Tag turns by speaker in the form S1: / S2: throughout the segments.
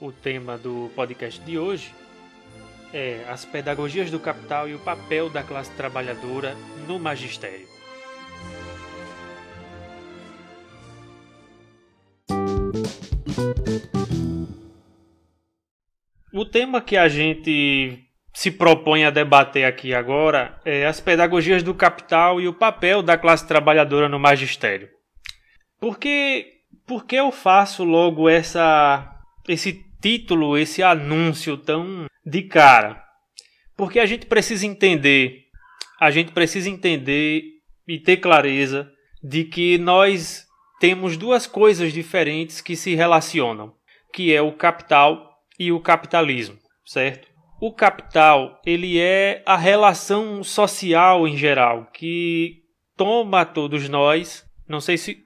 S1: o tema do podcast de hoje é as pedagogias do capital e o papel da classe trabalhadora no magistério. O tema que a gente se propõe a debater aqui agora é as pedagogias do capital e o papel da classe trabalhadora no magistério. Por que, por que eu faço logo essa, esse título, esse anúncio tão de cara? Porque a gente precisa entender, a gente precisa entender e ter clareza de que nós temos duas coisas diferentes que se relacionam, que é o capital e o capitalismo, certo? O capital, ele é a relação social em geral que toma todos nós, não sei se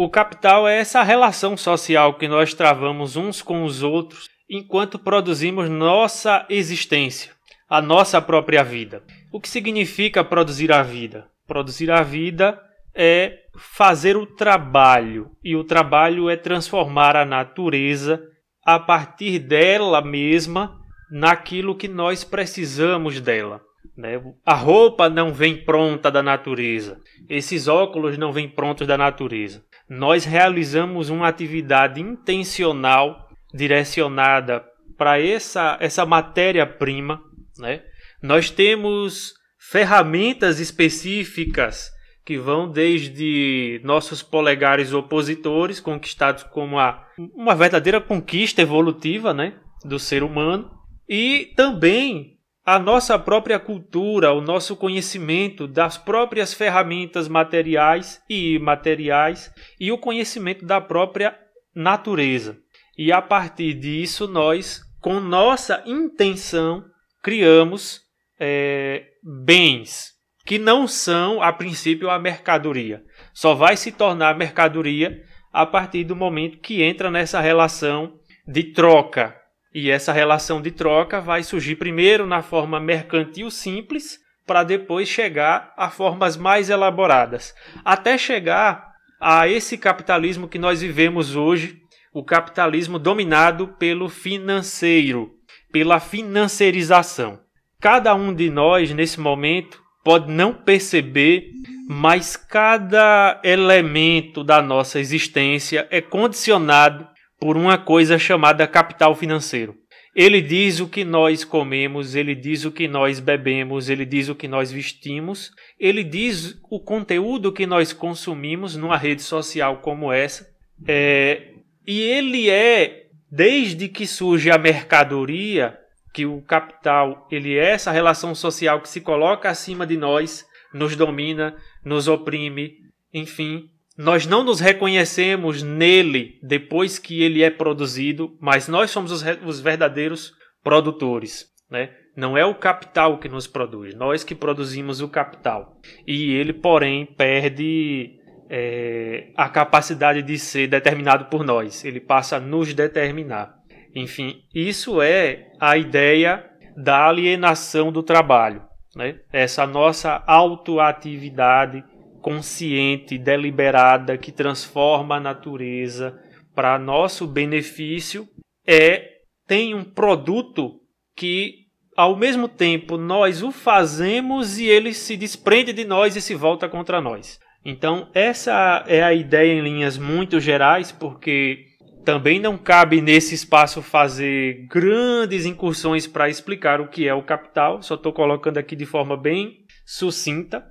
S1: o capital é essa relação social que nós travamos uns com os outros enquanto produzimos nossa existência, a nossa própria vida. O que significa produzir a vida? Produzir a vida é fazer o trabalho, e o trabalho é transformar a natureza a partir dela mesma naquilo que nós precisamos dela. Né? A roupa não vem pronta da natureza, esses óculos não vêm prontos da natureza nós realizamos uma atividade intencional direcionada para essa, essa matéria-prima. Né? Nós temos ferramentas específicas que vão desde nossos polegares opositores, conquistados como a, uma verdadeira conquista evolutiva né, do ser humano, e também a nossa própria cultura, o nosso conhecimento das próprias ferramentas materiais e imateriais e o conhecimento da própria natureza. E a partir disso, nós, com nossa intenção, criamos é, bens que não são, a princípio, a mercadoria. Só vai se tornar mercadoria a partir do momento que entra nessa relação de troca e essa relação de troca vai surgir primeiro na forma mercantil simples, para depois chegar a formas mais elaboradas, até chegar a esse capitalismo que nós vivemos hoje, o capitalismo dominado pelo financeiro, pela financiarização. Cada um de nós, nesse momento, pode não perceber, mas cada elemento da nossa existência é condicionado por uma coisa chamada capital financeiro. Ele diz o que nós comemos, ele diz o que nós bebemos, ele diz o que nós vestimos, ele diz o conteúdo que nós consumimos numa rede social como essa. É, e ele é, desde que surge a mercadoria, que o capital ele é essa relação social que se coloca acima de nós, nos domina, nos oprime, enfim, nós não nos reconhecemos nele depois que ele é produzido, mas nós somos os, os verdadeiros produtores. Né? Não é o capital que nos produz, nós que produzimos o capital. E ele, porém, perde é, a capacidade de ser determinado por nós, ele passa a nos determinar. Enfim, isso é a ideia da alienação do trabalho, né? essa nossa autoatividade consciente, deliberada, que transforma a natureza para nosso benefício, é tem um produto que ao mesmo tempo nós o fazemos e ele se desprende de nós e se volta contra nós. Então, essa é a ideia em linhas muito gerais, porque também não cabe nesse espaço fazer grandes incursões para explicar o que é o capital, só estou colocando aqui de forma bem sucinta.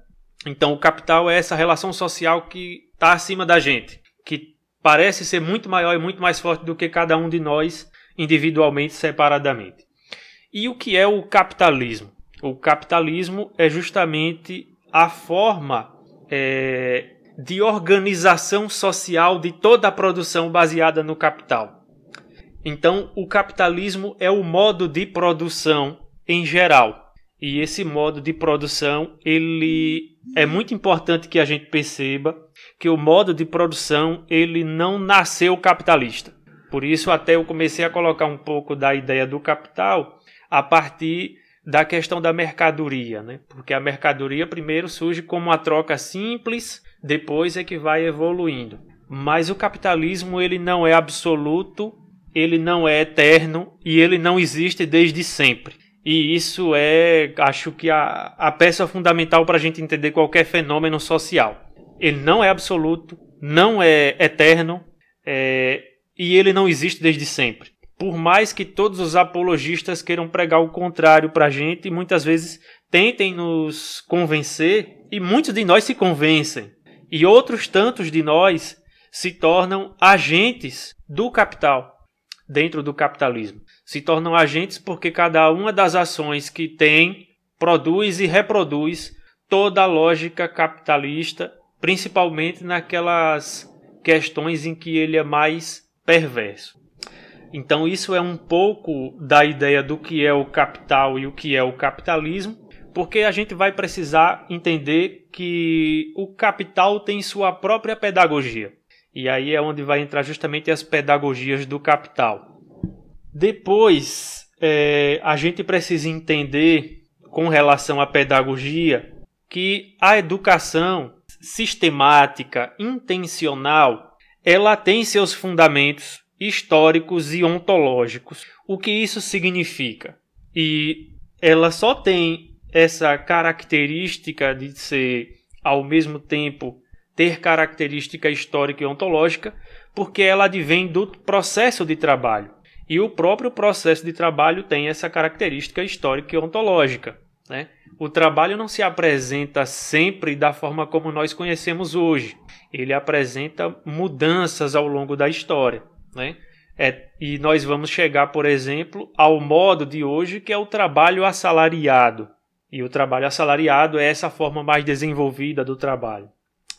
S1: Então, o capital é essa relação social que está acima da gente, que parece ser muito maior e muito mais forte do que cada um de nós individualmente, separadamente. E o que é o capitalismo? O capitalismo é justamente a forma é, de organização social de toda a produção baseada no capital. Então, o capitalismo é o modo de produção em geral. E esse modo de produção, ele é muito importante que a gente perceba que o modo de produção, ele não nasceu capitalista. Por isso até eu comecei a colocar um pouco da ideia do capital a partir da questão da mercadoria, né? Porque a mercadoria primeiro surge como uma troca simples, depois é que vai evoluindo. Mas o capitalismo ele não é absoluto ele não é eterno e ele não existe desde sempre. E isso é, acho que, a, a peça fundamental para a gente entender qualquer fenômeno social. Ele não é absoluto, não é eterno é, e ele não existe desde sempre. Por mais que todos os apologistas queiram pregar o contrário para a gente, muitas vezes tentem nos convencer, e muitos de nós se convencem, e outros tantos de nós se tornam agentes do capital dentro do capitalismo. Se tornam agentes porque cada uma das ações que tem produz e reproduz toda a lógica capitalista, principalmente naquelas questões em que ele é mais perverso. Então, isso é um pouco da ideia do que é o capital e o que é o capitalismo, porque a gente vai precisar entender que o capital tem sua própria pedagogia. E aí é onde vai entrar justamente as pedagogias do capital. Depois, é, a gente precisa entender, com relação à pedagogia, que a educação sistemática, intencional, ela tem seus fundamentos históricos e ontológicos. O que isso significa? E ela só tem essa característica de ser ao mesmo tempo ter característica histórica e ontológica, porque ela advém do processo de trabalho. E o próprio processo de trabalho tem essa característica histórica e ontológica. Né? O trabalho não se apresenta sempre da forma como nós conhecemos hoje. Ele apresenta mudanças ao longo da história. Né? É, e nós vamos chegar, por exemplo, ao modo de hoje, que é o trabalho assalariado. E o trabalho assalariado é essa forma mais desenvolvida do trabalho.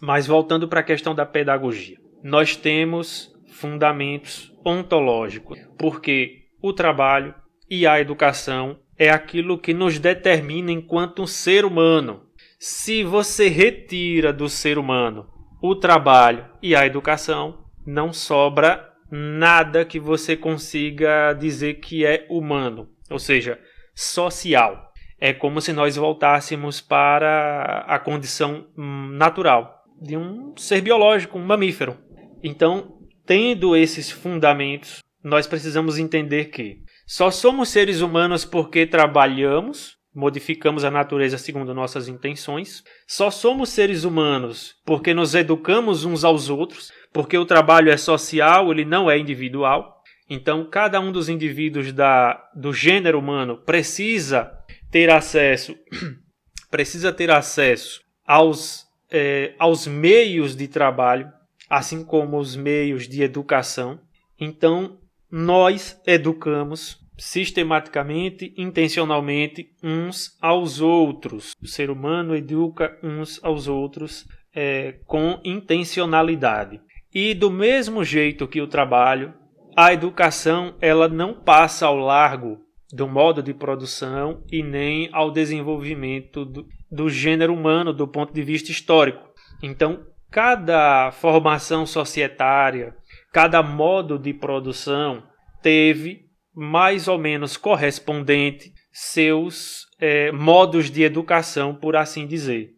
S1: Mas voltando para a questão da pedagogia, nós temos fundamentos ontológicos, porque o trabalho e a educação é aquilo que nos determina enquanto um ser humano. Se você retira do ser humano o trabalho e a educação, não sobra nada que você consiga dizer que é humano, ou seja, social. É como se nós voltássemos para a condição hum, natural de um ser biológico, um mamífero. Então, tendo esses fundamentos, nós precisamos entender que só somos seres humanos porque trabalhamos, modificamos a natureza segundo nossas intenções. Só somos seres humanos porque nos educamos uns aos outros, porque o trabalho é social, ele não é individual. Então, cada um dos indivíduos da, do gênero humano precisa ter acesso, precisa ter acesso aos é, aos meios de trabalho, assim como os meios de educação. Então, nós educamos sistematicamente, intencionalmente, uns aos outros. O ser humano educa uns aos outros é, com intencionalidade. E do mesmo jeito que o trabalho, a educação ela não passa ao largo do modo de produção e nem ao desenvolvimento do, do gênero humano do ponto de vista histórico. Então, cada formação societária, cada modo de produção teve mais ou menos correspondente seus é, modos de educação, por assim dizer.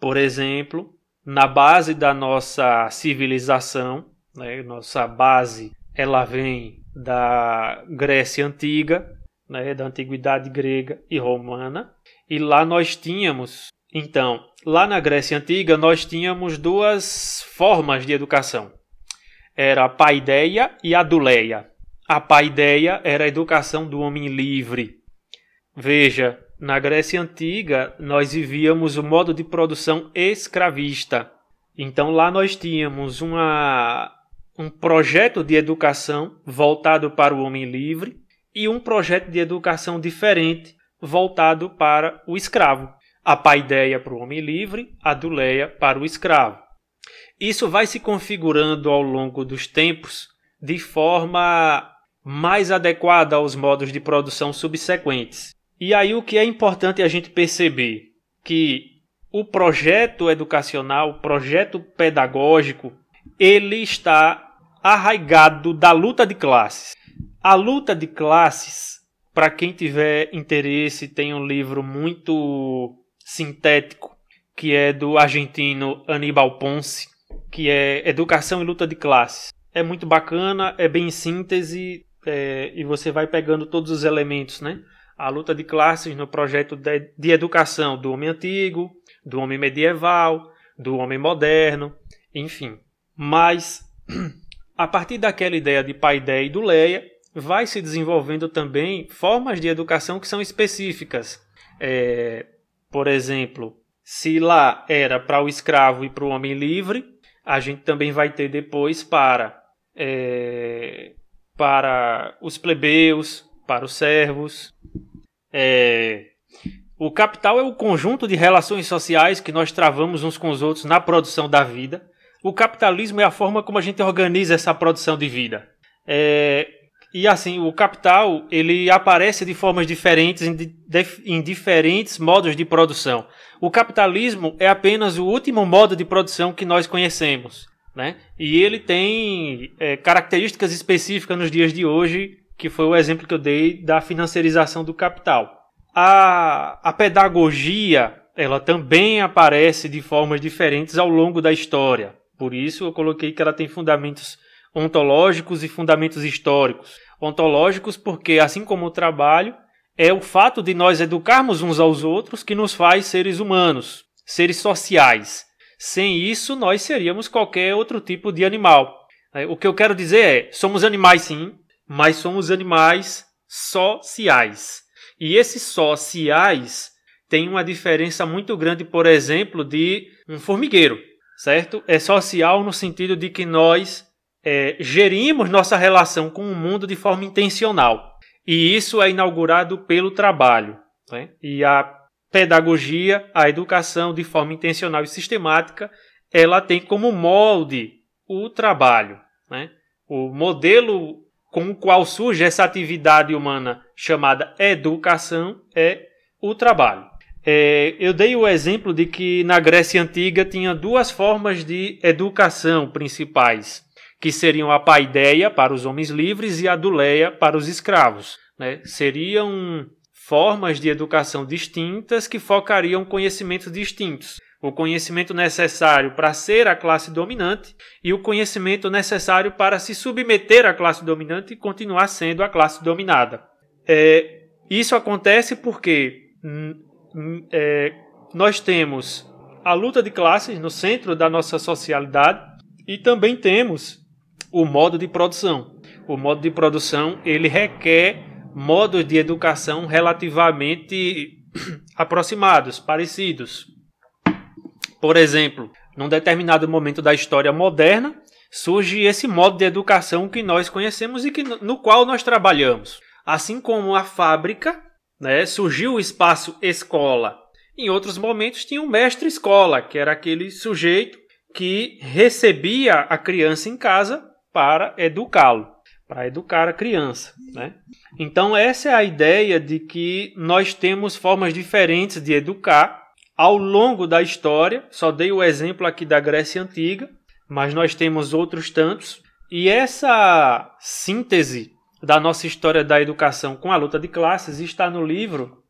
S1: Por exemplo, na base da nossa civilização, né, nossa base ela vem da Grécia Antiga, né, da antiguidade grega e romana, e lá nós tínhamos, então, lá na Grécia Antiga, nós tínhamos duas formas de educação. Era a paideia e a duleia. A paideia era a educação do homem livre. Veja, na Grécia Antiga, nós vivíamos o modo de produção escravista. Então lá nós tínhamos uma, um projeto de educação voltado para o homem livre e um projeto de educação diferente voltado para o escravo. A paideia para o homem livre, a duleia para o escravo. Isso vai se configurando ao longo dos tempos de forma mais adequada aos modos de produção subsequentes. E aí o que é importante a gente perceber que o projeto educacional, o projeto pedagógico, ele está arraigado da luta de classes. A luta de classes para quem tiver interesse, tem um livro muito sintético que é do argentino Aníbal Ponce, que é Educação e Luta de Classes. é muito bacana, é bem síntese é, e você vai pegando todos os elementos, né? A luta de classes no projeto de, de educação do homem antigo, do homem medieval, do homem moderno, enfim. Mas a partir daquela ideia de Paideia e do Leia, vai se desenvolvendo também formas de educação que são específicas. É, por exemplo, se lá era para o escravo e para o homem livre, a gente também vai ter depois para, é, para os plebeus, para os servos. É, o capital é o conjunto de relações sociais que nós travamos uns com os outros na produção da vida. O capitalismo é a forma como a gente organiza essa produção de vida. É, e assim, o capital ele aparece de formas diferentes em, de, em, diferentes modos de produção. O capitalismo é apenas o último modo de produção que nós conhecemos, né? E ele tem é, características específicas nos dias de hoje, que foi o exemplo que eu dei da financiarização do capital. A, a pedagogia ela também aparece de formas diferentes ao longo da história. Por isso eu coloquei que ela tem fundamentos ontológicos e fundamentos históricos. Ontológicos porque, assim como o trabalho, é o fato de nós educarmos uns aos outros que nos faz seres humanos, seres sociais. Sem isso, nós seríamos qualquer outro tipo de animal. É, o que eu quero dizer é: somos animais sim, mas somos animais sociais. E esses sociais têm uma diferença muito grande, por exemplo, de um formigueiro, certo? É social no sentido de que nós é, gerimos nossa relação com o mundo de forma intencional. E isso é inaugurado pelo trabalho. Né? E a pedagogia, a educação de forma intencional e sistemática, ela tem como molde o trabalho. Né? O modelo com o qual surge essa atividade humana chamada educação é o trabalho. É, eu dei o exemplo de que na Grécia Antiga tinha duas formas de educação principais que seriam a paideia para os homens livres e a duleia para os escravos. Né? Seriam formas de educação distintas que focariam conhecimentos distintos. O conhecimento necessário para ser a classe dominante e o conhecimento necessário para se submeter à classe dominante e continuar sendo a classe dominada. É, isso acontece porque hum, hum, é, nós temos a luta de classes no centro da nossa socialidade e também temos o modo de produção. O modo de produção ele requer modos de educação relativamente aproximados, parecidos. Por exemplo, num determinado momento da história moderna, surge esse modo de educação que nós conhecemos e que, no qual nós trabalhamos. Assim como a fábrica, né, surgiu o espaço escola. Em outros momentos tinha o mestre escola, que era aquele sujeito que recebia a criança em casa para educá-lo, para educar a criança. Né? Então, essa é a ideia de que nós temos formas diferentes de educar ao longo da história. Só dei o exemplo aqui da Grécia Antiga, mas nós temos outros tantos. E essa síntese da nossa história da educação com a luta de classes está no livro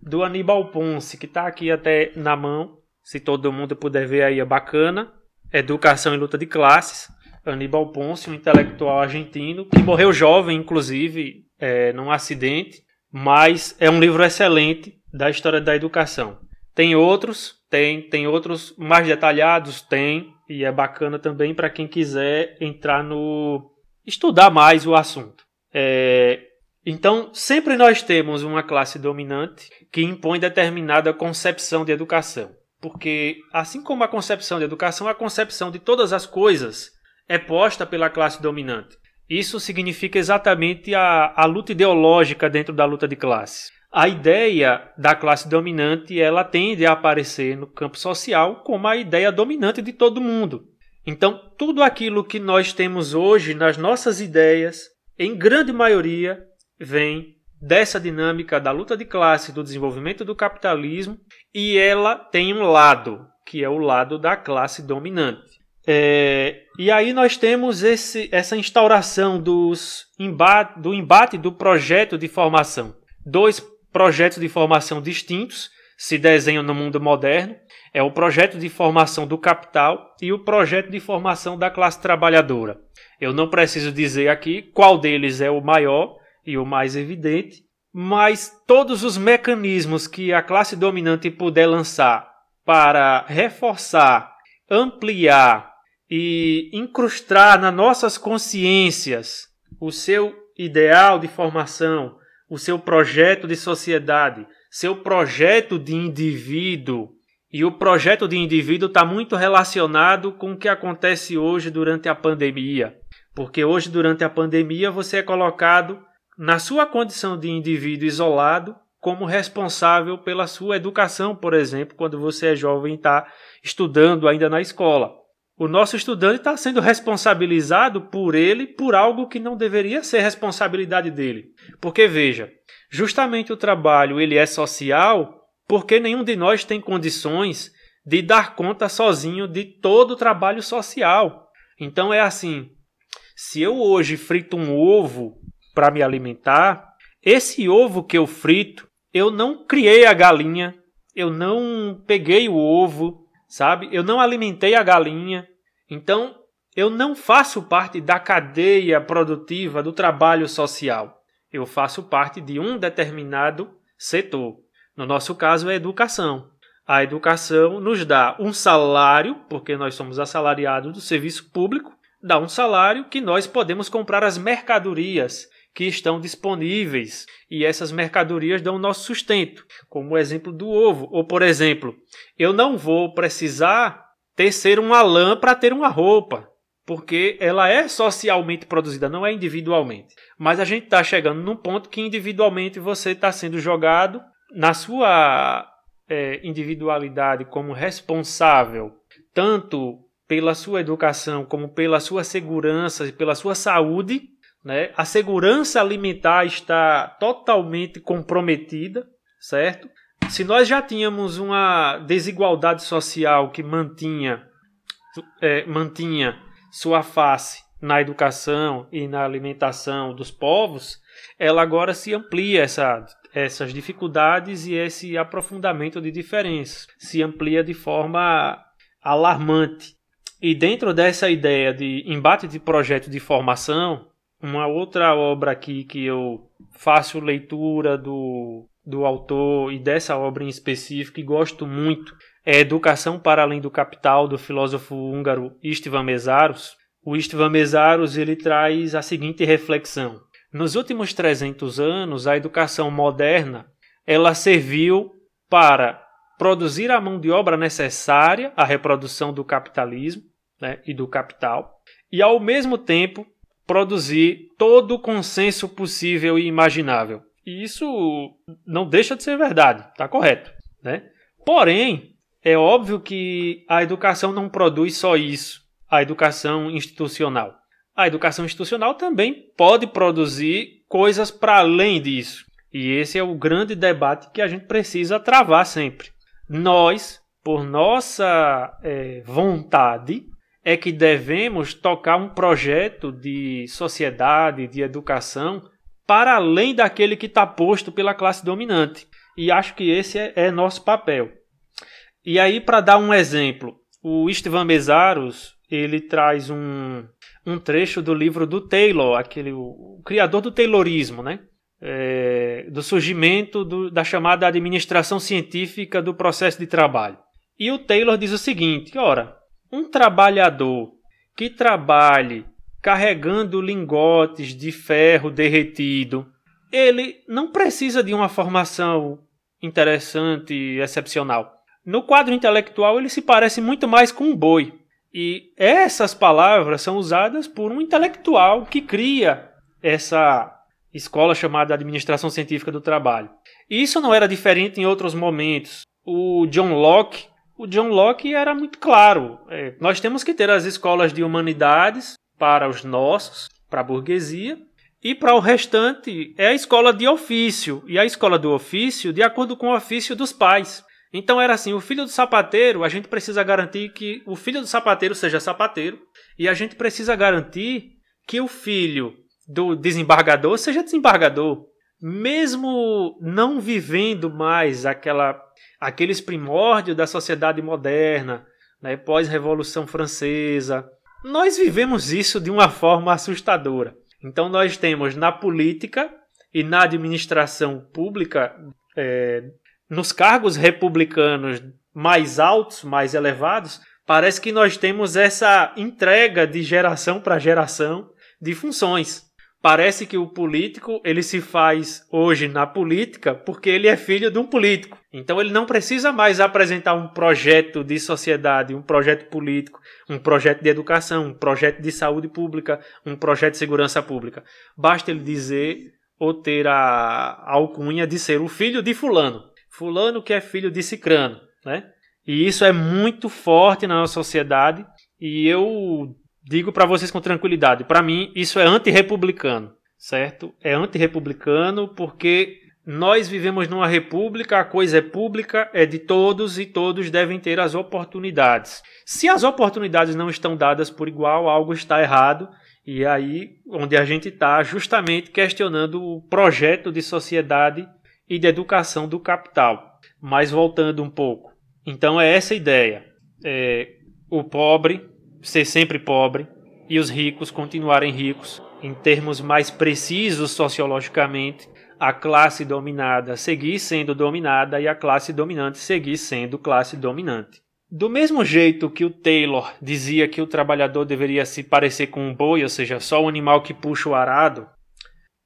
S1: do Aníbal Ponce, que está aqui até na mão. Se todo mundo puder ver aí, é bacana. Educação e luta de classes. Aníbal Ponce, um intelectual argentino, que morreu jovem, inclusive, é, num acidente, mas é um livro excelente da história da educação. Tem outros, tem, tem outros mais detalhados, tem, e é bacana também para quem quiser entrar no. estudar mais o assunto. É, então, sempre nós temos uma classe dominante que impõe determinada concepção de educação. Porque, assim como a concepção de educação, a concepção de todas as coisas é posta pela classe dominante. Isso significa exatamente a, a luta ideológica dentro da luta de classes. A ideia da classe dominante ela tende a aparecer no campo social como a ideia dominante de todo mundo. Então, tudo aquilo que nós temos hoje nas nossas ideias, em grande maioria, vem dessa dinâmica da luta de classe, do desenvolvimento do capitalismo, e ela tem um lado, que é o lado da classe dominante. É, e aí nós temos esse, essa instauração dos embate, do embate do projeto de formação. Dois projetos de formação distintos, se desenham no mundo moderno. É o projeto de formação do capital e o projeto de formação da classe trabalhadora. Eu não preciso dizer aqui qual deles é o maior e o mais evidente, mas todos os mecanismos que a classe dominante puder lançar para reforçar, ampliar e incrustar nas nossas consciências o seu ideal de formação, o seu projeto de sociedade, seu projeto de indivíduo. E o projeto de indivíduo está muito relacionado com o que acontece hoje durante a pandemia. Porque hoje, durante a pandemia, você é colocado na sua condição de indivíduo isolado como responsável pela sua educação, por exemplo, quando você é jovem e está estudando ainda na escola. O nosso estudante está sendo responsabilizado por ele por algo que não deveria ser responsabilidade dele. Porque veja, justamente o trabalho ele é social porque nenhum de nós tem condições de dar conta sozinho de todo o trabalho social. Então é assim, se eu hoje frito um ovo para me alimentar, esse ovo que eu frito, eu não criei a galinha, eu não peguei o ovo, sabe? Eu não alimentei a galinha. Então, eu não faço parte da cadeia produtiva do trabalho social. Eu faço parte de um determinado setor. No nosso caso, é a educação. A educação nos dá um salário, porque nós somos assalariados do serviço público, dá um salário que nós podemos comprar as mercadorias que estão disponíveis e essas mercadorias dão o nosso sustento, como o exemplo do ovo. Ou, por exemplo, eu não vou precisar tecer uma lã para ter uma roupa, porque ela é socialmente produzida, não é individualmente. Mas a gente está chegando num ponto que individualmente você está sendo jogado na sua é, individualidade como responsável, tanto pela sua educação como pela sua segurança e pela sua saúde, né? A segurança alimentar está totalmente comprometida, certo? Se nós já tínhamos uma desigualdade social que mantinha, é, mantinha sua face na educação e na alimentação dos povos, ela agora se amplia essa, essas dificuldades e esse aprofundamento de diferenças. Se amplia de forma alarmante. E dentro dessa ideia de embate de projeto de formação, uma outra obra aqui que eu faço leitura do, do autor e dessa obra em específico e gosto muito é Educação para Além do Capital, do filósofo húngaro Istvan Mesaros. O Istvan Mesaros ele traz a seguinte reflexão. Nos últimos 300 anos, a educação moderna ela serviu para produzir a mão de obra necessária à reprodução do capitalismo né, e do capital, e ao mesmo tempo produzir todo o consenso possível e imaginável. E isso não deixa de ser verdade, está correto. Né? Porém, é óbvio que a educação não produz só isso, a educação institucional. A educação institucional também pode produzir coisas para além disso. E esse é o grande debate que a gente precisa travar sempre. Nós, por nossa é, vontade, é que devemos tocar um projeto de sociedade, de educação, para além daquele que está posto pela classe dominante. E acho que esse é, é nosso papel. E aí, para dar um exemplo, o Istvan Mesaros ele traz um, um trecho do livro do Taylor, aquele o, o criador do Taylorismo, né? É, do surgimento do, da chamada administração científica do processo de trabalho. E o Taylor diz o seguinte: ora, um trabalhador que trabalhe carregando lingotes de ferro derretido, ele não precisa de uma formação interessante e excepcional. No quadro intelectual, ele se parece muito mais com um boi. E essas palavras são usadas por um intelectual que cria essa escola chamada Administração Científica do Trabalho. E isso não era diferente em outros momentos. O John Locke o John Locke era muito claro. É, nós temos que ter as escolas de humanidades para os nossos, para a burguesia, e para o restante é a escola de ofício, e a escola do ofício de acordo com o ofício dos pais. Então era assim: o filho do sapateiro, a gente precisa garantir que o filho do sapateiro seja sapateiro, e a gente precisa garantir que o filho do desembargador seja desembargador. mesmo não vivendo mais aquela, aqueles primórdios da sociedade moderna, né, pós-revolução francesa, nós vivemos isso de uma forma assustadora. Então nós temos na política e na administração pública, é, nos cargos republicanos mais altos, mais elevados, parece que nós temos essa entrega de geração para geração de funções. Parece que o político ele se faz hoje na política porque ele é filho de um político. Então ele não precisa mais apresentar um projeto de sociedade, um projeto político, um projeto de educação, um projeto de saúde pública, um projeto de segurança pública. Basta ele dizer ou ter a alcunha de ser o filho de fulano. Fulano que é filho de cicrano, né? E isso é muito forte na nossa sociedade e eu digo para vocês com tranquilidade, para mim isso é antirrepublicano, certo? É antirrepublicano porque nós vivemos numa república, a coisa é pública, é de todos e todos devem ter as oportunidades. Se as oportunidades não estão dadas por igual, algo está errado. E aí onde a gente está justamente questionando o projeto de sociedade e de educação do capital. Mas voltando um pouco. Então é essa a ideia. É, o pobre ser sempre pobre e os ricos continuarem ricos. Em termos mais precisos sociologicamente, a classe dominada seguir sendo dominada e a classe dominante seguir sendo classe dominante. Do mesmo jeito que o Taylor dizia que o trabalhador deveria se parecer com um boi, ou seja, só o animal que puxa o arado,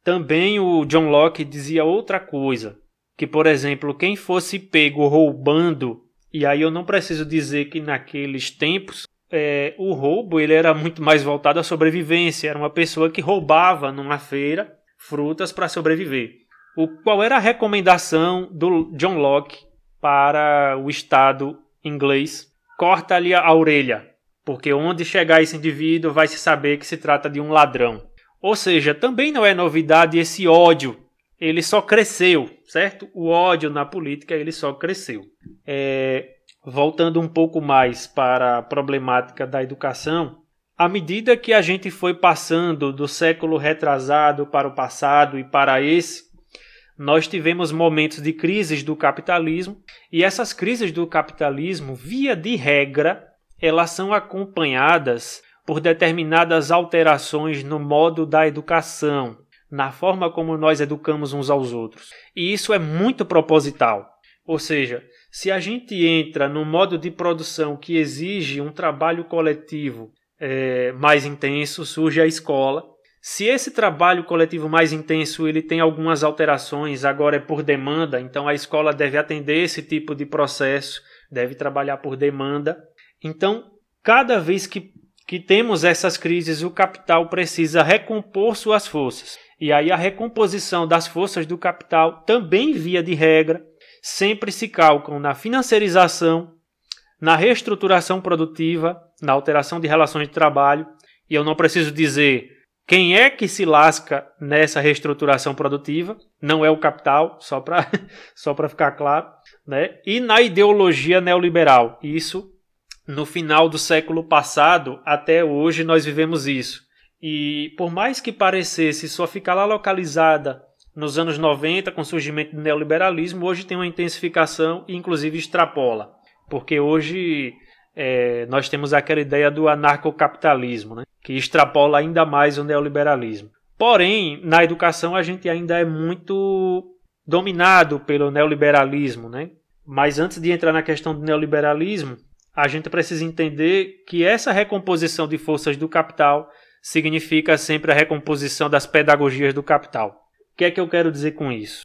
S1: também o John Locke dizia outra coisa, que por exemplo, quem fosse pego roubando, e aí eu não preciso dizer que naqueles tempos é, o roubo ele era muito mais voltado à sobrevivência. Era uma pessoa que roubava numa feira frutas para sobreviver. O, qual era a recomendação do John Locke para o Estado inglês? Corta-lhe a orelha, porque onde chegar esse indivíduo vai se saber que se trata de um ladrão. Ou seja, também não é novidade esse ódio. Ele só cresceu, certo? O ódio na política ele só cresceu. É, voltando um pouco mais para a problemática da educação, à medida que a gente foi passando do século retrasado para o passado e para esse, nós tivemos momentos de crises do capitalismo, e essas crises do capitalismo, via de regra, elas são acompanhadas por determinadas alterações no modo da educação, na forma como nós educamos uns aos outros. E isso é muito proposital. Ou seja, se a gente entra no modo de produção que exige um trabalho coletivo é, mais intenso, surge a escola. Se esse trabalho coletivo mais intenso ele tem algumas alterações, agora é por demanda, então a escola deve atender esse tipo de processo, deve trabalhar por demanda. Então, cada vez que, que temos essas crises, o capital precisa recompor suas forças. E aí a recomposição das forças do capital, também via de regra, sempre se calcam na financiarização, na reestruturação produtiva, na alteração de relações de trabalho, e eu não preciso dizer quem é que se lasca nessa reestruturação produtiva, não é o capital, só para só ficar claro, né? e na ideologia neoliberal. Isso, no final do século passado, até hoje, nós vivemos isso. E por mais que parecesse só ficar lá localizada nos anos 90, com o surgimento do neoliberalismo, hoje tem uma intensificação e inclusive extrapola. Porque hoje é, nós temos aquela ideia do anarcocapitalismo, né, que extrapola ainda mais o neoliberalismo. Porém, na educação a gente ainda é muito dominado pelo neoliberalismo. Né? Mas antes de entrar na questão do neoliberalismo, a gente precisa entender que essa recomposição de forças do capital significa sempre a recomposição das pedagogias do capital que é que eu quero dizer com isso?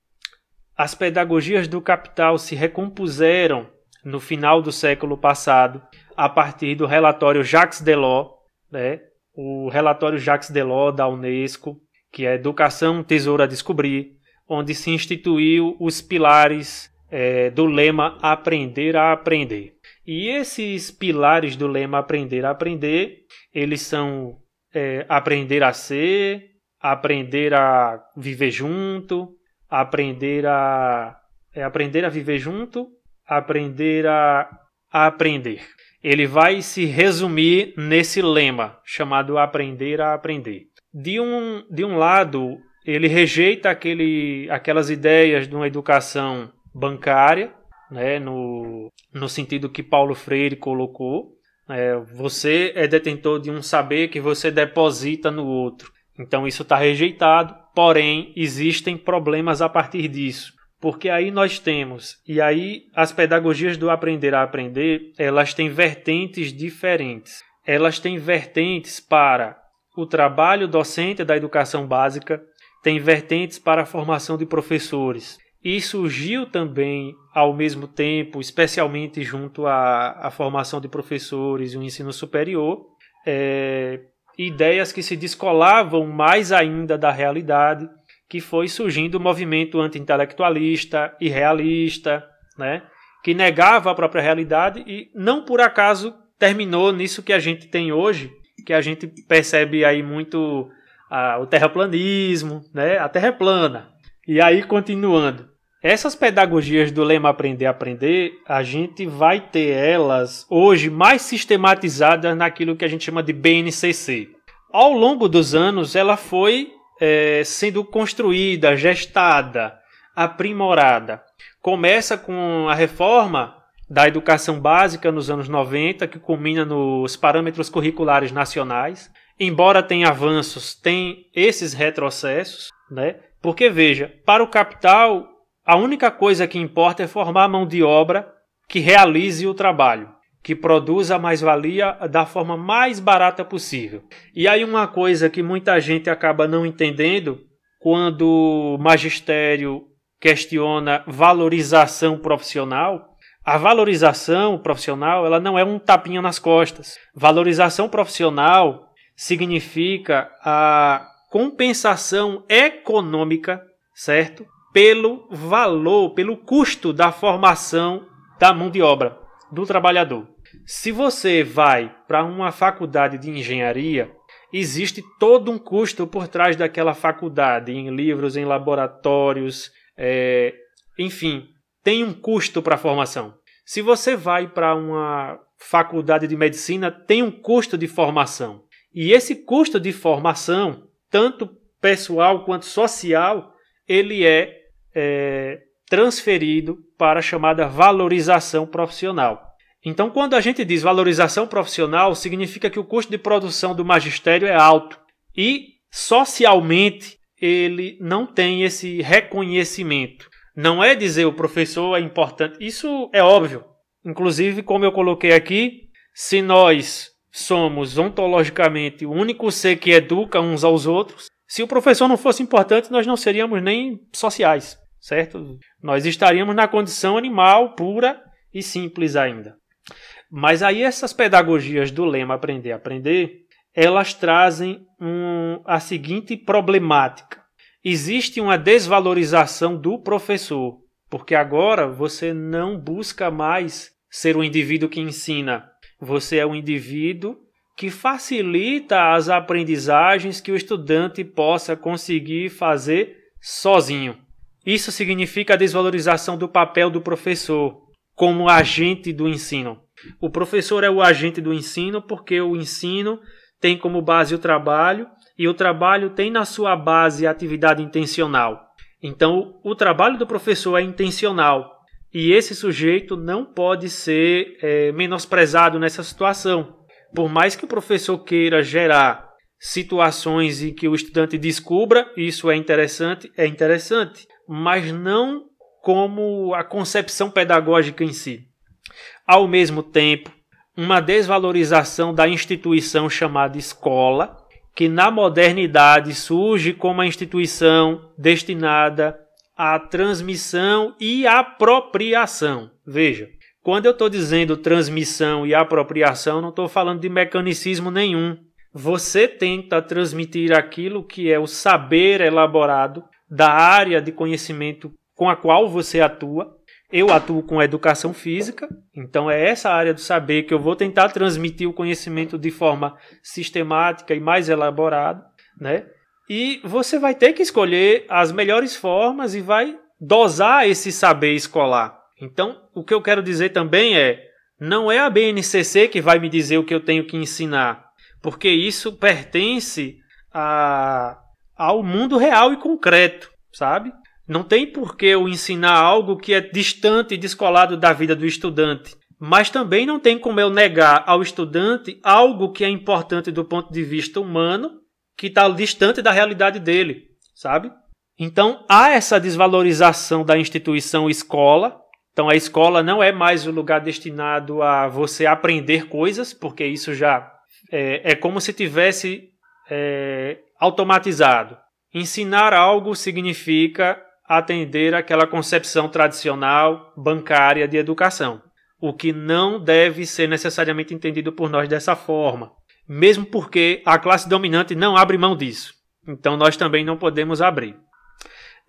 S1: As pedagogias do capital se recompuseram no final do século passado a partir do relatório Jacques Delors, né? o relatório Jacques Delors da Unesco, que é Educação, Tesouro a Descobrir, onde se instituiu os pilares é, do lema Aprender a Aprender. E esses pilares do lema Aprender a Aprender, eles são é, aprender a ser, aprender a viver junto, aprender a é aprender a viver junto, aprender a, a aprender. Ele vai se resumir nesse lema chamado aprender a aprender. De um, de um lado, ele rejeita aquele, aquelas ideias de uma educação bancária, né, no, no sentido que Paulo Freire colocou. É, você é detentor de um saber que você deposita no outro. Então isso está rejeitado, porém existem problemas a partir disso. Porque aí nós temos, e aí as pedagogias do aprender a aprender, elas têm vertentes diferentes. Elas têm vertentes para o trabalho docente da educação básica, tem vertentes para a formação de professores. E surgiu também, ao mesmo tempo, especialmente junto à, à formação de professores e o ensino superior, é, ideias que se descolavam mais ainda da realidade, que foi surgindo o movimento anti-intelectualista e realista, né, que negava a própria realidade e não por acaso terminou nisso que a gente tem hoje, que a gente percebe aí muito ah, o terraplanismo, né? A terra é plana. E aí, continuando. Essas pedagogias do lema Aprender Aprender, a gente vai ter elas hoje mais sistematizadas naquilo que a gente chama de BNCC. Ao longo dos anos, ela foi é, sendo construída, gestada, aprimorada. Começa com a reforma da educação básica nos anos 90, que culmina nos parâmetros curriculares nacionais embora tenha avanços, tem esses retrocessos, né? Porque veja, para o capital, a única coisa que importa é formar mão de obra que realize o trabalho, que produza a mais-valia da forma mais barata possível. E aí uma coisa que muita gente acaba não entendendo quando o magistério questiona valorização profissional, a valorização profissional, ela não é um tapinha nas costas. Valorização profissional significa a compensação econômica, certo? Pelo valor, pelo custo da formação da mão de obra do trabalhador. Se você vai para uma faculdade de engenharia, existe todo um custo por trás daquela faculdade, em livros, em laboratórios, é, enfim, tem um custo para a formação. Se você vai para uma faculdade de medicina, tem um custo de formação. E esse custo de formação, tanto pessoal quanto social, ele é, é transferido para a chamada valorização profissional. Então, quando a gente diz valorização profissional, significa que o custo de produção do magistério é alto e socialmente ele não tem esse reconhecimento. Não é dizer o professor é importante, isso é óbvio. Inclusive, como eu coloquei aqui, se nós somos ontologicamente o único ser que educa uns aos outros, se o professor não fosse importante, nós não seríamos nem sociais, certo? Nós estaríamos na condição animal pura e simples ainda. Mas aí essas pedagogias do lema aprender aprender, elas trazem um, a seguinte problemática. Existe uma desvalorização do professor, porque agora você não busca mais ser o indivíduo que ensina, você é um indivíduo que facilita as aprendizagens que o estudante possa conseguir fazer sozinho. Isso significa a desvalorização do papel do professor como agente do ensino. O professor é o agente do ensino porque o ensino tem como base o trabalho e o trabalho tem na sua base a atividade intencional. Então, o trabalho do professor é intencional. E esse sujeito não pode ser é, menosprezado nessa situação. Por mais que o professor queira gerar situações em que o estudante descubra, isso é interessante, é interessante, mas não como a concepção pedagógica em si. Ao mesmo tempo, uma desvalorização da instituição chamada escola, que na modernidade surge como uma instituição destinada a transmissão e apropriação. Veja, quando eu estou dizendo transmissão e apropriação, não estou falando de mecanicismo nenhum. Você tenta transmitir aquilo que é o saber elaborado da área de conhecimento com a qual você atua. Eu atuo com educação física, então é essa área do saber que eu vou tentar transmitir o conhecimento de forma sistemática e mais elaborada, né? E você vai ter que escolher as melhores formas e vai dosar esse saber escolar. Então, o que eu quero dizer também é: não é a BNCC que vai me dizer o que eu tenho que ensinar, porque isso pertence a, ao mundo real e concreto, sabe? Não tem por que eu ensinar algo que é distante e descolado da vida do estudante. Mas também não tem como eu negar ao estudante algo que é importante do ponto de vista humano, que está distante da realidade dele, sabe? Então há essa desvalorização da instituição escola. Então a escola não é mais o lugar destinado a você aprender coisas, porque isso já é, é como se tivesse é, automatizado. Ensinar algo significa atender aquela concepção tradicional bancária de educação, o que não deve ser necessariamente entendido por nós dessa forma, mesmo porque a classe dominante não abre mão disso. Então nós também não podemos abrir.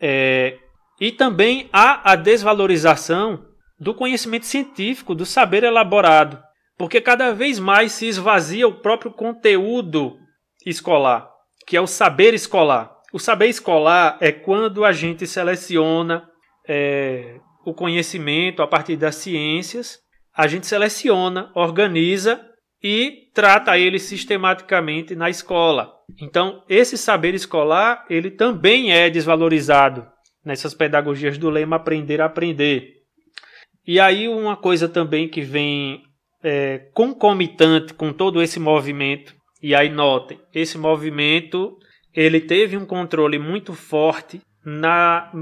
S1: É, e também há a desvalorização do conhecimento científico, do saber elaborado, porque cada vez mais se esvazia o próprio conteúdo escolar, que é o saber escolar. O saber escolar é quando a gente seleciona é, o conhecimento a partir das ciências, a gente seleciona, organiza e trata ele sistematicamente na escola. Então, esse saber escolar, ele também é desvalorizado nessas pedagogias do lema aprender a aprender. E aí uma coisa também que vem é, concomitante com todo esse movimento, e aí notem, esse movimento ele teve um controle muito forte na,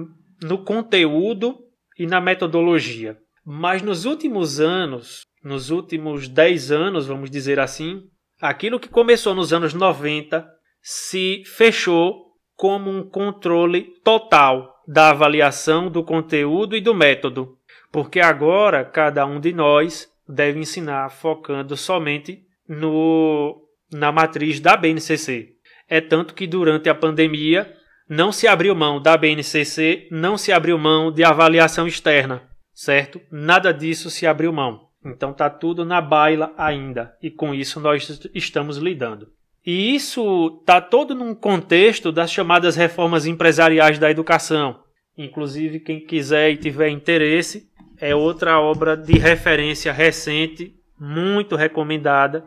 S1: no conteúdo e na metodologia. Mas nos últimos anos, nos últimos 10 anos, vamos dizer assim, aquilo que começou nos anos 90 se fechou como um controle total da avaliação do conteúdo e do método, porque agora cada um de nós deve ensinar focando somente no na matriz da BNCC. É tanto que durante a pandemia não se abriu mão da BNCC, não se abriu mão de avaliação externa, certo? Nada disso se abriu mão. Então tá tudo na baila ainda e com isso nós estamos lidando. E isso tá todo num contexto das chamadas reformas empresariais da educação. Inclusive quem quiser e tiver interesse, é outra obra de referência recente, muito recomendada,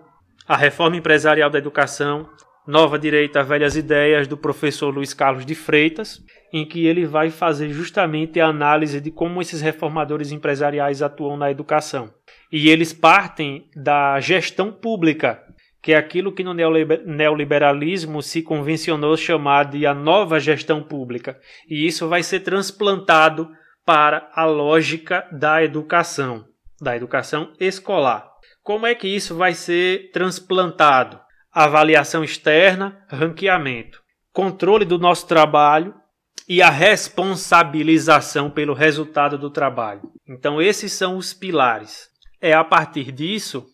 S1: a Reforma Empresarial da Educação, Nova Direita, Velhas Ideias, do professor Luiz Carlos de Freitas, em que ele vai fazer justamente a análise de como esses reformadores empresariais atuam na educação. E eles partem da gestão pública, que é aquilo que no neoliberalismo se convencionou chamar de a nova gestão pública. E isso vai ser transplantado para a lógica da educação, da educação escolar. Como é que isso vai ser transplantado? avaliação externa, ranqueamento, controle do nosso trabalho e a responsabilização pelo resultado do trabalho. Então, esses são os pilares. É a partir disso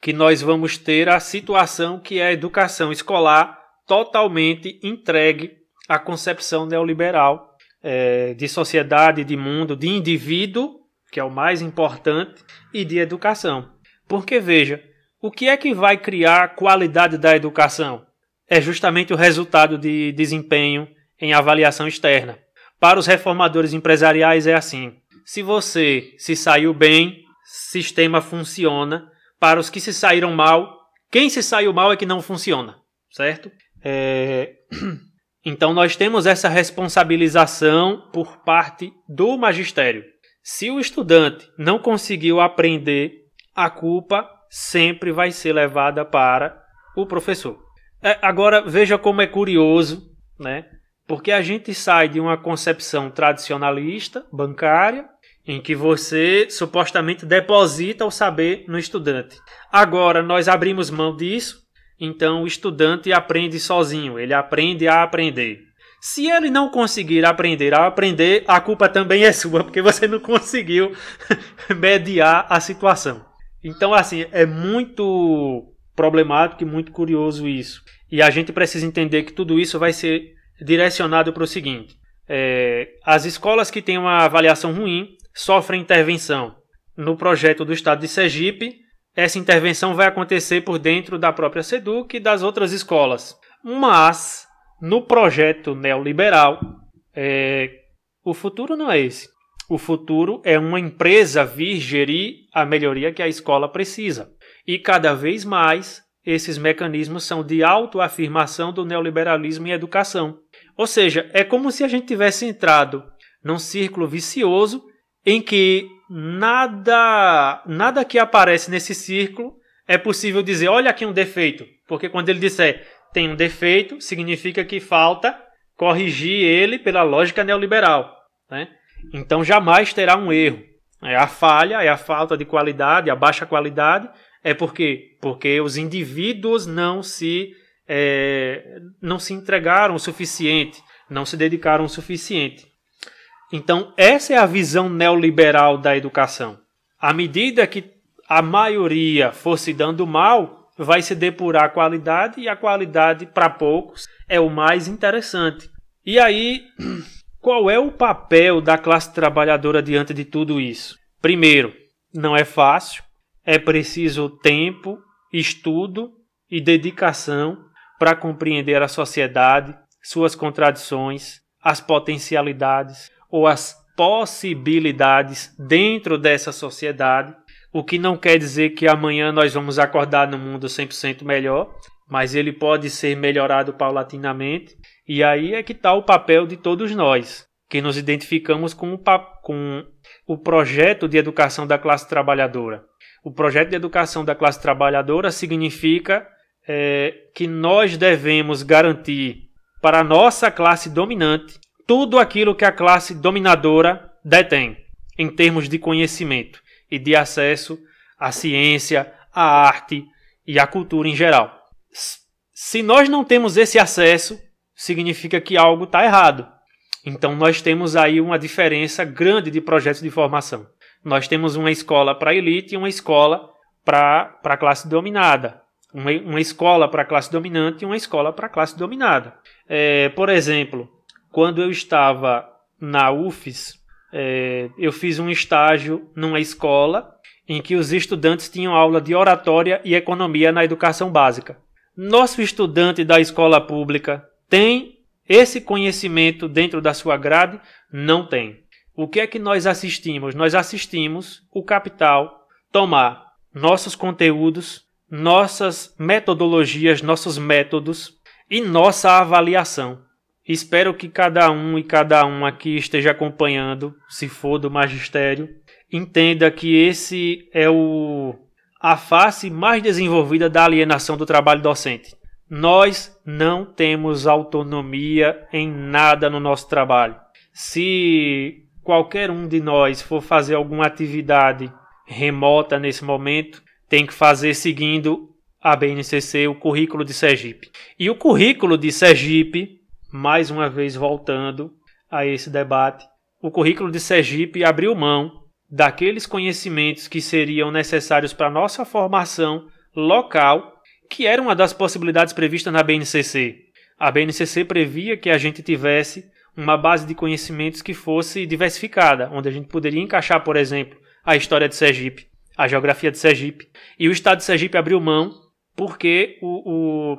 S1: que nós vamos ter a situação que é a educação escolar totalmente entregue à concepção neoliberal é, de sociedade, de mundo, de indivíduo, que é o mais importante, e de educação. Porque, veja, o que é que vai criar a qualidade da educação? É justamente o resultado de desempenho em avaliação externa. Para os reformadores empresariais é assim: se você se saiu bem, sistema funciona. Para os que se saíram mal, quem se saiu mal é que não funciona, certo? É... Então nós temos essa responsabilização por parte do magistério. Se o estudante não conseguiu aprender, a culpa sempre vai ser levada para o professor. É, agora veja como é curioso, né? Porque a gente sai de uma concepção tradicionalista, bancária, em que você supostamente deposita o saber no estudante. Agora nós abrimos mão disso, então o estudante aprende sozinho, ele aprende a aprender. Se ele não conseguir aprender a aprender, a culpa também é sua, porque você não conseguiu mediar a situação. Então, assim, é muito problemático e muito curioso isso. E a gente precisa entender que tudo isso vai ser direcionado para o seguinte: é, as escolas que têm uma avaliação ruim sofrem intervenção. No projeto do Estado de Sergipe, essa intervenção vai acontecer por dentro da própria SEDUC e das outras escolas. Mas, no projeto neoliberal, é, o futuro não é esse. O futuro é uma empresa vir gerir a melhoria que a escola precisa. E cada vez mais esses mecanismos são de autoafirmação do neoliberalismo em educação. Ou seja, é como se a gente tivesse entrado num círculo vicioso em que nada, nada que aparece nesse círculo é possível dizer, olha aqui um defeito, porque quando ele disser tem um defeito, significa que falta corrigir ele pela lógica neoliberal. Né? Então jamais terá um erro. É a falha, é a falta de qualidade, a baixa qualidade, é porque porque os indivíduos não se é, não se entregaram o suficiente, não se dedicaram o suficiente. Então essa é a visão neoliberal da educação. À medida que a maioria for se dando mal, vai se depurar a qualidade e a qualidade para poucos é o mais interessante. E aí qual é o papel da classe trabalhadora diante de tudo isso? Primeiro, não é fácil, é preciso tempo, estudo e dedicação para compreender a sociedade, suas contradições, as potencialidades ou as possibilidades dentro dessa sociedade, o que não quer dizer que amanhã nós vamos acordar no mundo 100% melhor, mas ele pode ser melhorado paulatinamente e aí é que está o papel de todos nós, que nos identificamos com o, com o projeto de educação da classe trabalhadora. O projeto de educação da classe trabalhadora significa é, que nós devemos garantir para a nossa classe dominante tudo aquilo que a classe dominadora detém, em termos de conhecimento e de acesso à ciência, à arte e à cultura em geral. Se nós não temos esse acesso, significa que algo está errado. Então nós temos aí uma diferença grande de projetos de formação. Nós temos uma escola para elite e uma escola para a classe dominada. Uma, uma escola para a classe dominante e uma escola para a classe dominada. É, por exemplo, quando eu estava na UFES, é, eu fiz um estágio numa escola em que os estudantes tinham aula de oratória e economia na educação básica. Nosso estudante da escola pública tem esse conhecimento dentro da sua grade? Não tem. O que é que nós assistimos? Nós assistimos o capital tomar nossos conteúdos, nossas metodologias, nossos métodos e nossa avaliação. Espero que cada um e cada um aqui esteja acompanhando, se for do magistério, entenda que esse é o a face mais desenvolvida da alienação do trabalho docente. Nós não temos autonomia em nada no nosso trabalho. Se qualquer um de nós for fazer alguma atividade remota nesse momento, tem que fazer seguindo a BNCC, o currículo de Sergipe. E o currículo de Sergipe, mais uma vez voltando a esse debate, o currículo de Sergipe abriu mão daqueles conhecimentos que seriam necessários para nossa formação local que era uma das possibilidades previstas na BNCC. A BNCC previa que a gente tivesse uma base de conhecimentos que fosse diversificada, onde a gente poderia encaixar, por exemplo, a história de Sergipe, a geografia de Sergipe. E o Estado de Sergipe abriu mão porque o,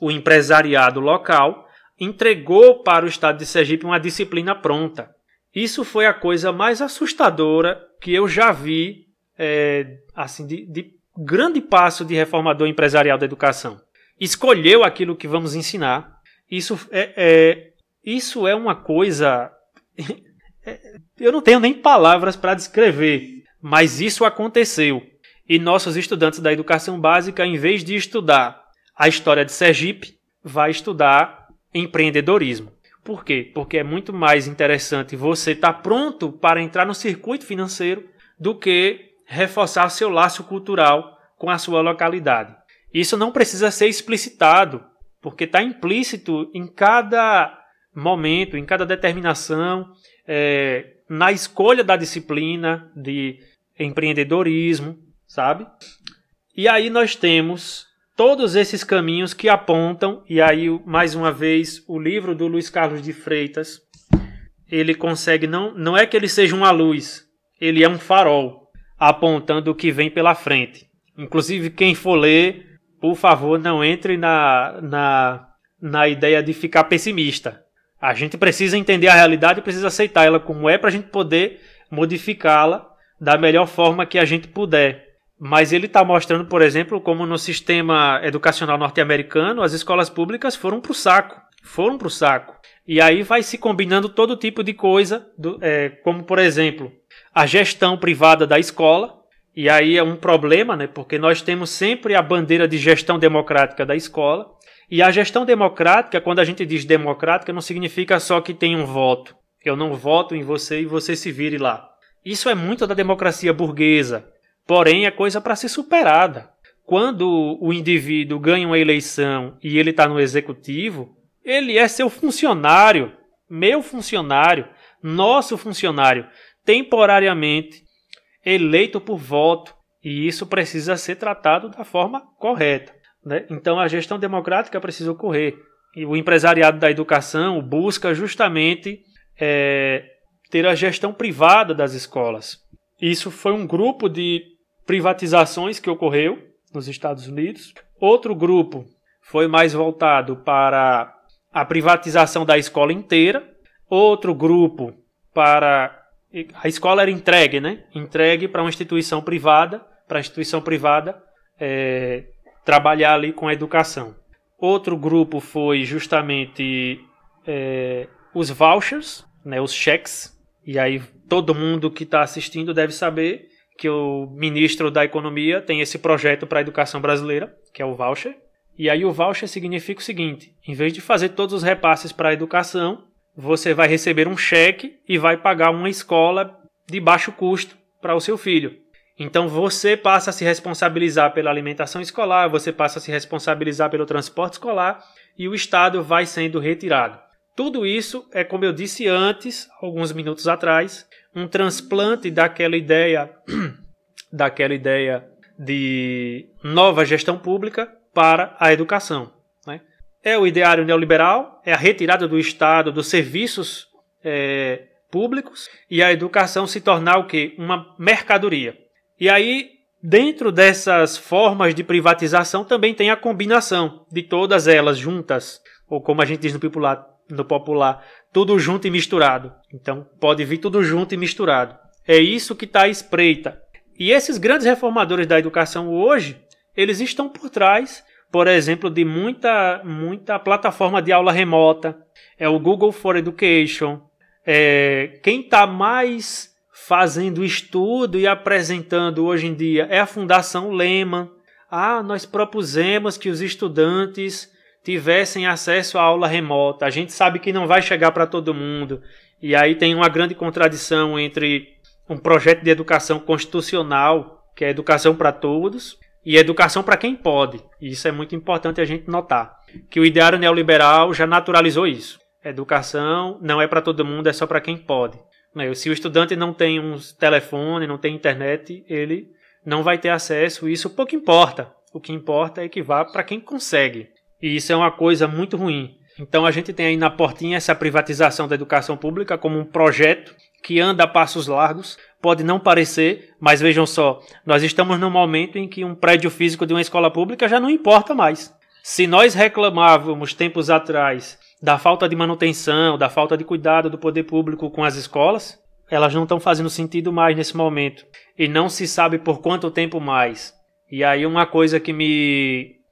S1: o, o empresariado local entregou para o Estado de Sergipe uma disciplina pronta. Isso foi a coisa mais assustadora que eu já vi é, assim de, de grande passo de reformador empresarial da educação. Escolheu aquilo que vamos ensinar. Isso é, é isso é uma coisa. eu não tenho nem palavras para descrever, mas isso aconteceu. E nossos estudantes da educação básica, em vez de estudar a história de Sergipe, vai estudar empreendedorismo. Por quê? Porque é muito mais interessante você estar tá pronto para entrar no circuito financeiro do que reforçar seu laço cultural com a sua localidade. Isso não precisa ser explicitado, porque está implícito em cada momento, em cada determinação, é, na escolha da disciplina de empreendedorismo, sabe? E aí nós temos todos esses caminhos que apontam, e aí mais uma vez o livro do Luiz Carlos de Freitas, ele consegue não não é que ele seja uma luz, ele é um farol apontando o que vem pela frente. Inclusive, quem for ler, por favor, não entre na, na, na ideia de ficar pessimista. A gente precisa entender a realidade e precisa aceitar ela como é para a gente poder modificá-la da melhor forma que a gente puder. Mas ele está mostrando, por exemplo, como no sistema educacional norte-americano as escolas públicas foram para o saco. Foram para o saco. E aí vai se combinando todo tipo de coisa, do, é, como por exemplo, a gestão privada da escola. E aí é um problema, né? Porque nós temos sempre a bandeira de gestão democrática da escola. E a gestão democrática, quando a gente diz democrática, não significa só que tem um voto. Eu não voto em você e você se vire lá. Isso é muito da democracia burguesa. Porém, é coisa para ser superada. Quando o indivíduo ganha uma eleição e ele está no executivo, ele é seu funcionário, meu funcionário, nosso funcionário, temporariamente eleito por voto. E isso precisa ser tratado da forma correta. Né? Então a gestão democrática precisa ocorrer. E o empresariado da educação busca justamente é, ter a gestão privada das escolas. Isso foi um grupo de privatizações que ocorreu nos Estados Unidos. Outro grupo foi mais voltado para a privatização da escola inteira. Outro grupo para a escola era entregue, né? Entregue para uma instituição privada, para a instituição privada é, trabalhar ali com a educação. Outro grupo foi justamente é, os vouchers, né, os cheques. E aí todo mundo que está assistindo deve saber que o ministro da Economia tem esse projeto para a educação brasileira, que é o voucher. E aí o voucher significa o seguinte: em vez de fazer todos os repasses para a educação, você vai receber um cheque e vai pagar uma escola de baixo custo para o seu filho. Então você passa a se responsabilizar pela alimentação escolar, você passa a se responsabilizar pelo transporte escolar e o Estado vai sendo retirado. Tudo isso é, como eu disse antes, alguns minutos atrás, um transplante daquela ideia, daquela ideia de nova gestão pública para a educação. Né? É o ideário neoliberal, é a retirada do Estado dos serviços é, públicos e a educação se tornar o quê? Uma mercadoria. E aí, dentro dessas formas de privatização, também tem a combinação de todas elas juntas, ou como a gente diz no popular, no popular tudo junto e misturado. Então, pode vir tudo junto e misturado. É isso que está à espreita. E esses grandes reformadores da educação hoje, eles estão por trás, por exemplo, de muita, muita plataforma de aula remota. É o Google for Education. É, quem está mais fazendo estudo e apresentando hoje em dia é a Fundação Lehman. Ah, nós propusemos que os estudantes tivessem acesso à aula remota. A gente sabe que não vai chegar para todo mundo. E aí tem uma grande contradição entre um projeto de educação constitucional, que é educação para todos, e educação para quem pode. E isso é muito importante a gente notar. Que o ideário neoliberal já naturalizou isso. Educação não é para todo mundo, é só para quem pode. Né? Se o estudante não tem um telefone, não tem internet, ele não vai ter acesso. Isso pouco importa. O que importa é que vá para quem consegue. E isso é uma coisa muito ruim. Então a gente tem aí na portinha essa privatização da educação pública como um projeto que anda a passos largos. Pode não parecer, mas vejam só, nós estamos num momento em que um prédio físico de uma escola pública já não importa mais. Se nós reclamávamos tempos atrás da falta de manutenção, da falta de cuidado do poder público com as escolas, elas não estão fazendo sentido mais nesse momento. E não se sabe por quanto tempo mais. E aí uma coisa que me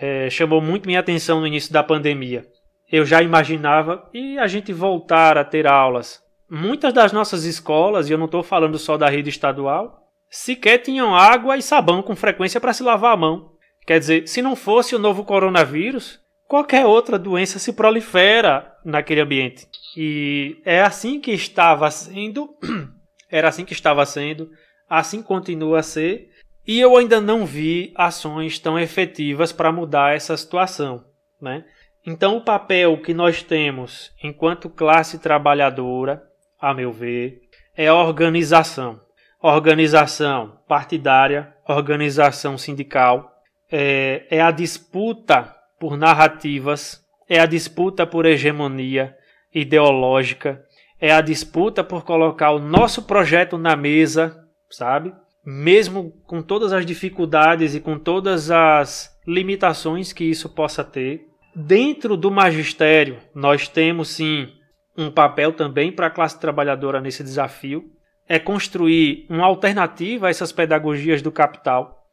S1: é, chamou muito minha atenção no início da pandemia. Eu já imaginava e a gente voltar a ter aulas. Muitas das nossas escolas, e eu não estou falando só da rede estadual, sequer tinham água e sabão com frequência para se lavar a mão. Quer dizer, se não fosse o novo coronavírus, qualquer outra doença se prolifera naquele ambiente. E é assim que estava sendo, era assim que estava sendo, assim continua a ser, e eu ainda não vi ações tão efetivas para mudar essa situação. Né? Então, o papel que nós temos enquanto classe trabalhadora, a meu ver, é a organização. Organização partidária, organização sindical, é, é a disputa por narrativas, é a disputa por hegemonia ideológica, é a disputa por colocar o nosso projeto na mesa, sabe? Mesmo com todas as dificuldades e com todas as limitações que isso possa ter, dentro do magistério, nós temos sim um papel também para a classe trabalhadora nesse desafio. é construir uma alternativa a essas pedagogias do capital.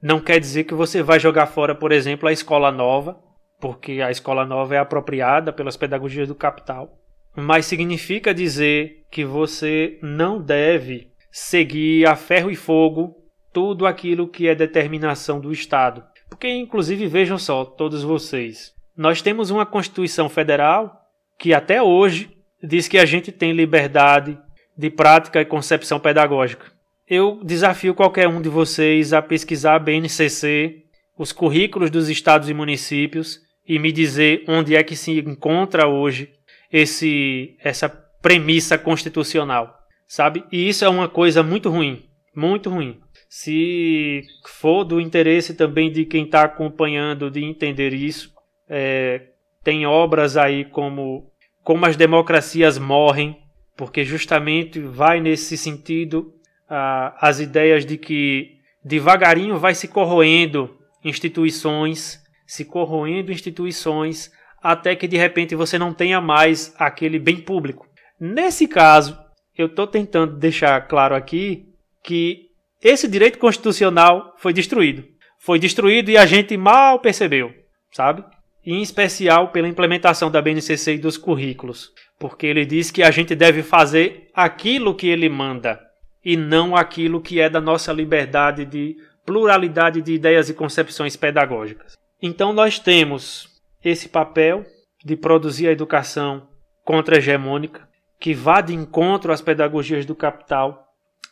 S1: Não quer dizer que você vai jogar fora, por exemplo, a escola nova, porque a escola nova é apropriada pelas pedagogias do capital, mas significa dizer que você não deve seguir a ferro e fogo tudo aquilo que é determinação do Estado. Porque, inclusive, vejam só, todos vocês, nós temos uma Constituição Federal que até hoje diz que a gente tem liberdade de prática e concepção pedagógica. Eu desafio qualquer um de vocês a pesquisar a BNCC, os currículos dos estados e municípios e me dizer onde é que se encontra hoje esse essa premissa constitucional, sabe? E isso é uma coisa muito ruim, muito ruim. Se for do interesse também de quem está acompanhando de entender isso, é, tem obras aí como Como as Democracias Morrem, porque justamente vai nesse sentido as ideias de que devagarinho vai se corroendo instituições, se corroendo instituições, até que de repente você não tenha mais aquele bem público. Nesse caso, eu estou tentando deixar claro aqui que esse direito constitucional foi destruído. Foi destruído e a gente mal percebeu, sabe? em especial pela implementação da BNCC e dos currículos, porque ele diz que a gente deve fazer aquilo que ele manda e não aquilo que é da nossa liberdade de pluralidade de ideias e concepções pedagógicas. Então nós temos esse papel de produzir a educação contra-hegemônica, que vá de encontro às pedagogias do capital.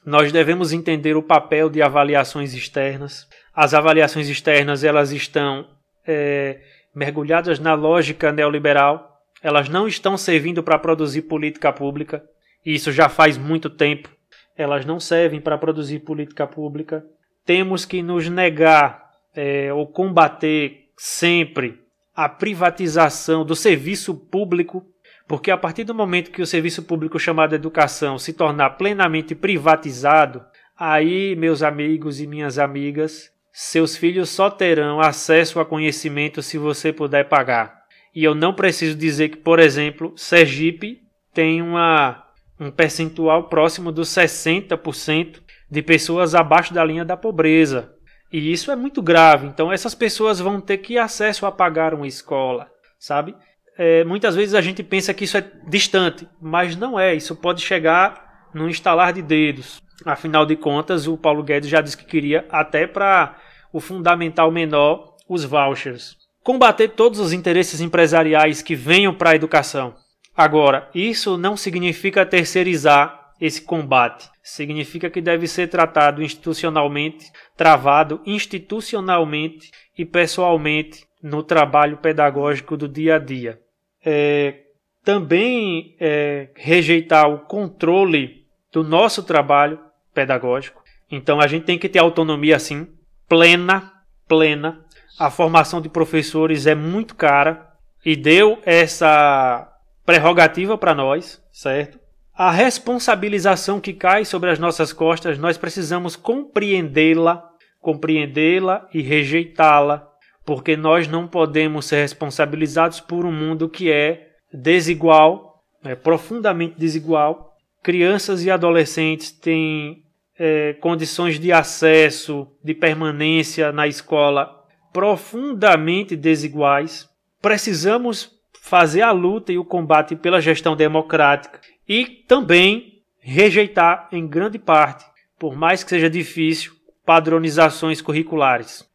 S1: Nós devemos entender o papel de avaliações externas. As avaliações externas elas estão é, mergulhadas na lógica neoliberal, elas não estão servindo para produzir política pública, e isso já faz muito tempo. Elas não servem para produzir política pública. Temos que nos negar é, ou combater sempre a privatização do serviço público, porque a partir do momento que o serviço público chamado educação se tornar plenamente privatizado, aí, meus amigos e minhas amigas, seus filhos só terão acesso a conhecimento se você puder pagar. E eu não preciso dizer que, por exemplo, Sergipe tem uma, um percentual próximo dos 60% de pessoas abaixo da linha da pobreza. E isso é muito grave. Então, essas pessoas vão ter que acesso a pagar uma escola, sabe? É, muitas vezes a gente pensa que isso é distante, mas não é. Isso pode chegar no instalar de dedos. Afinal de contas, o Paulo Guedes já disse que queria até para o fundamental menor, os vouchers. Combater todos os interesses empresariais que venham para a educação. Agora, isso não significa terceirizar esse combate. Significa que deve ser tratado institucionalmente, travado institucionalmente e pessoalmente no trabalho pedagógico do dia a dia. É, também é, rejeitar o controle do nosso trabalho pedagógico. Então a gente tem que ter autonomia sim, plena, plena. A formação de professores é muito cara e deu essa prerrogativa para nós, certo? A responsabilização que cai sobre as nossas costas, nós precisamos compreendê-la, compreendê-la e rejeitá-la, porque nós não podemos ser responsabilizados por um mundo que é desigual, é profundamente desigual. Crianças e adolescentes têm é, condições de acesso, de permanência na escola profundamente desiguais. Precisamos fazer a luta e o combate pela gestão democrática e também rejeitar, em grande parte, por mais que seja difícil, padronizações curriculares.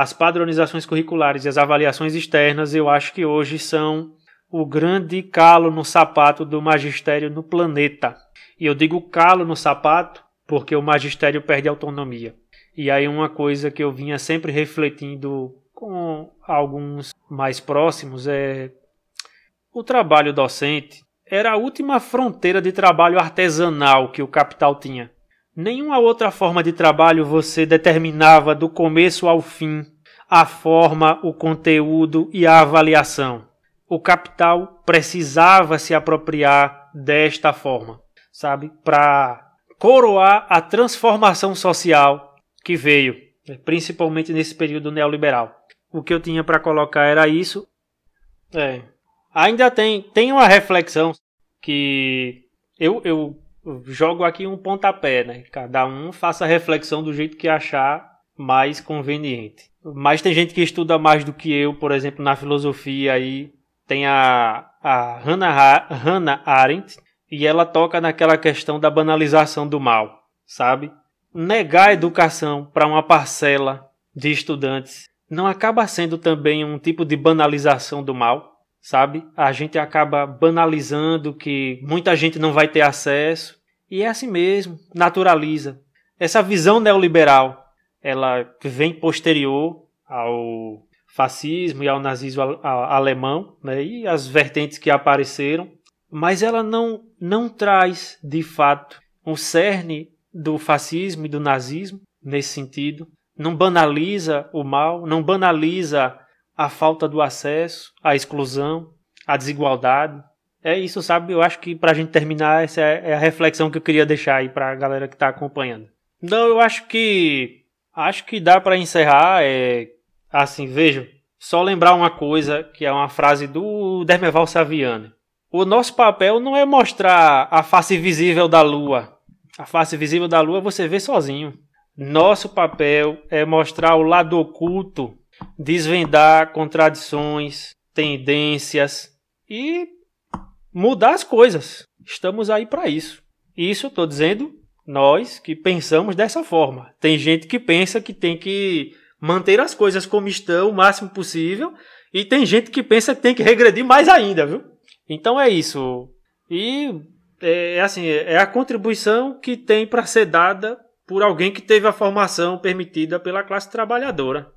S1: As padronizações curriculares e as avaliações externas, eu acho que hoje são o grande calo no sapato do magistério no planeta. E eu digo calo no sapato porque o magistério perde autonomia. E aí uma coisa que eu vinha sempre refletindo com alguns mais próximos é o trabalho docente era a última fronteira de trabalho artesanal que o capital tinha. Nenhuma outra forma de trabalho você determinava do começo ao fim a forma, o conteúdo e a avaliação. O capital precisava se apropriar desta forma, sabe? Para coroar a transformação social que veio, principalmente nesse período neoliberal. O que eu tinha para colocar era isso. É. Ainda tem, tem uma reflexão que eu, eu jogo aqui um pontapé, né? Cada um faça a reflexão do jeito que achar mais conveniente. Mas tem gente que estuda mais do que eu, por exemplo, na filosofia aí tem a, a Hannah, Hannah Arendt e ela toca naquela questão da banalização do mal, sabe? Negar a educação para uma parcela de estudantes não acaba sendo também um tipo de banalização do mal, sabe? A gente acaba banalizando que muita gente não vai ter acesso e é assim mesmo, naturaliza. Essa visão neoliberal, ela vem posterior ao fascismo e ao nazismo alemão, né? E as vertentes que apareceram, mas ela não não traz de fato um cerne do fascismo e do nazismo nesse sentido, não banaliza o mal, não banaliza a falta do acesso, a exclusão, a desigualdade. É isso, sabe? Eu acho que para a gente terminar, essa é a reflexão que eu queria deixar aí para a galera que está acompanhando. Não, eu acho que acho que dá para encerrar. É assim, vejam, só lembrar uma coisa que é uma frase do Dermeval Saviano. O nosso papel não é mostrar a face visível da Lua. A face visível da Lua você vê sozinho. Nosso papel é mostrar o lado oculto, desvendar contradições, tendências e mudar as coisas. Estamos aí para isso. Isso estou dizendo nós que pensamos dessa forma. Tem gente que pensa que tem que manter as coisas como estão o máximo possível e tem gente que pensa que tem que regredir mais ainda, viu? Então é isso. E é assim, é a contribuição que tem para ser dada por alguém que teve a formação permitida pela classe trabalhadora.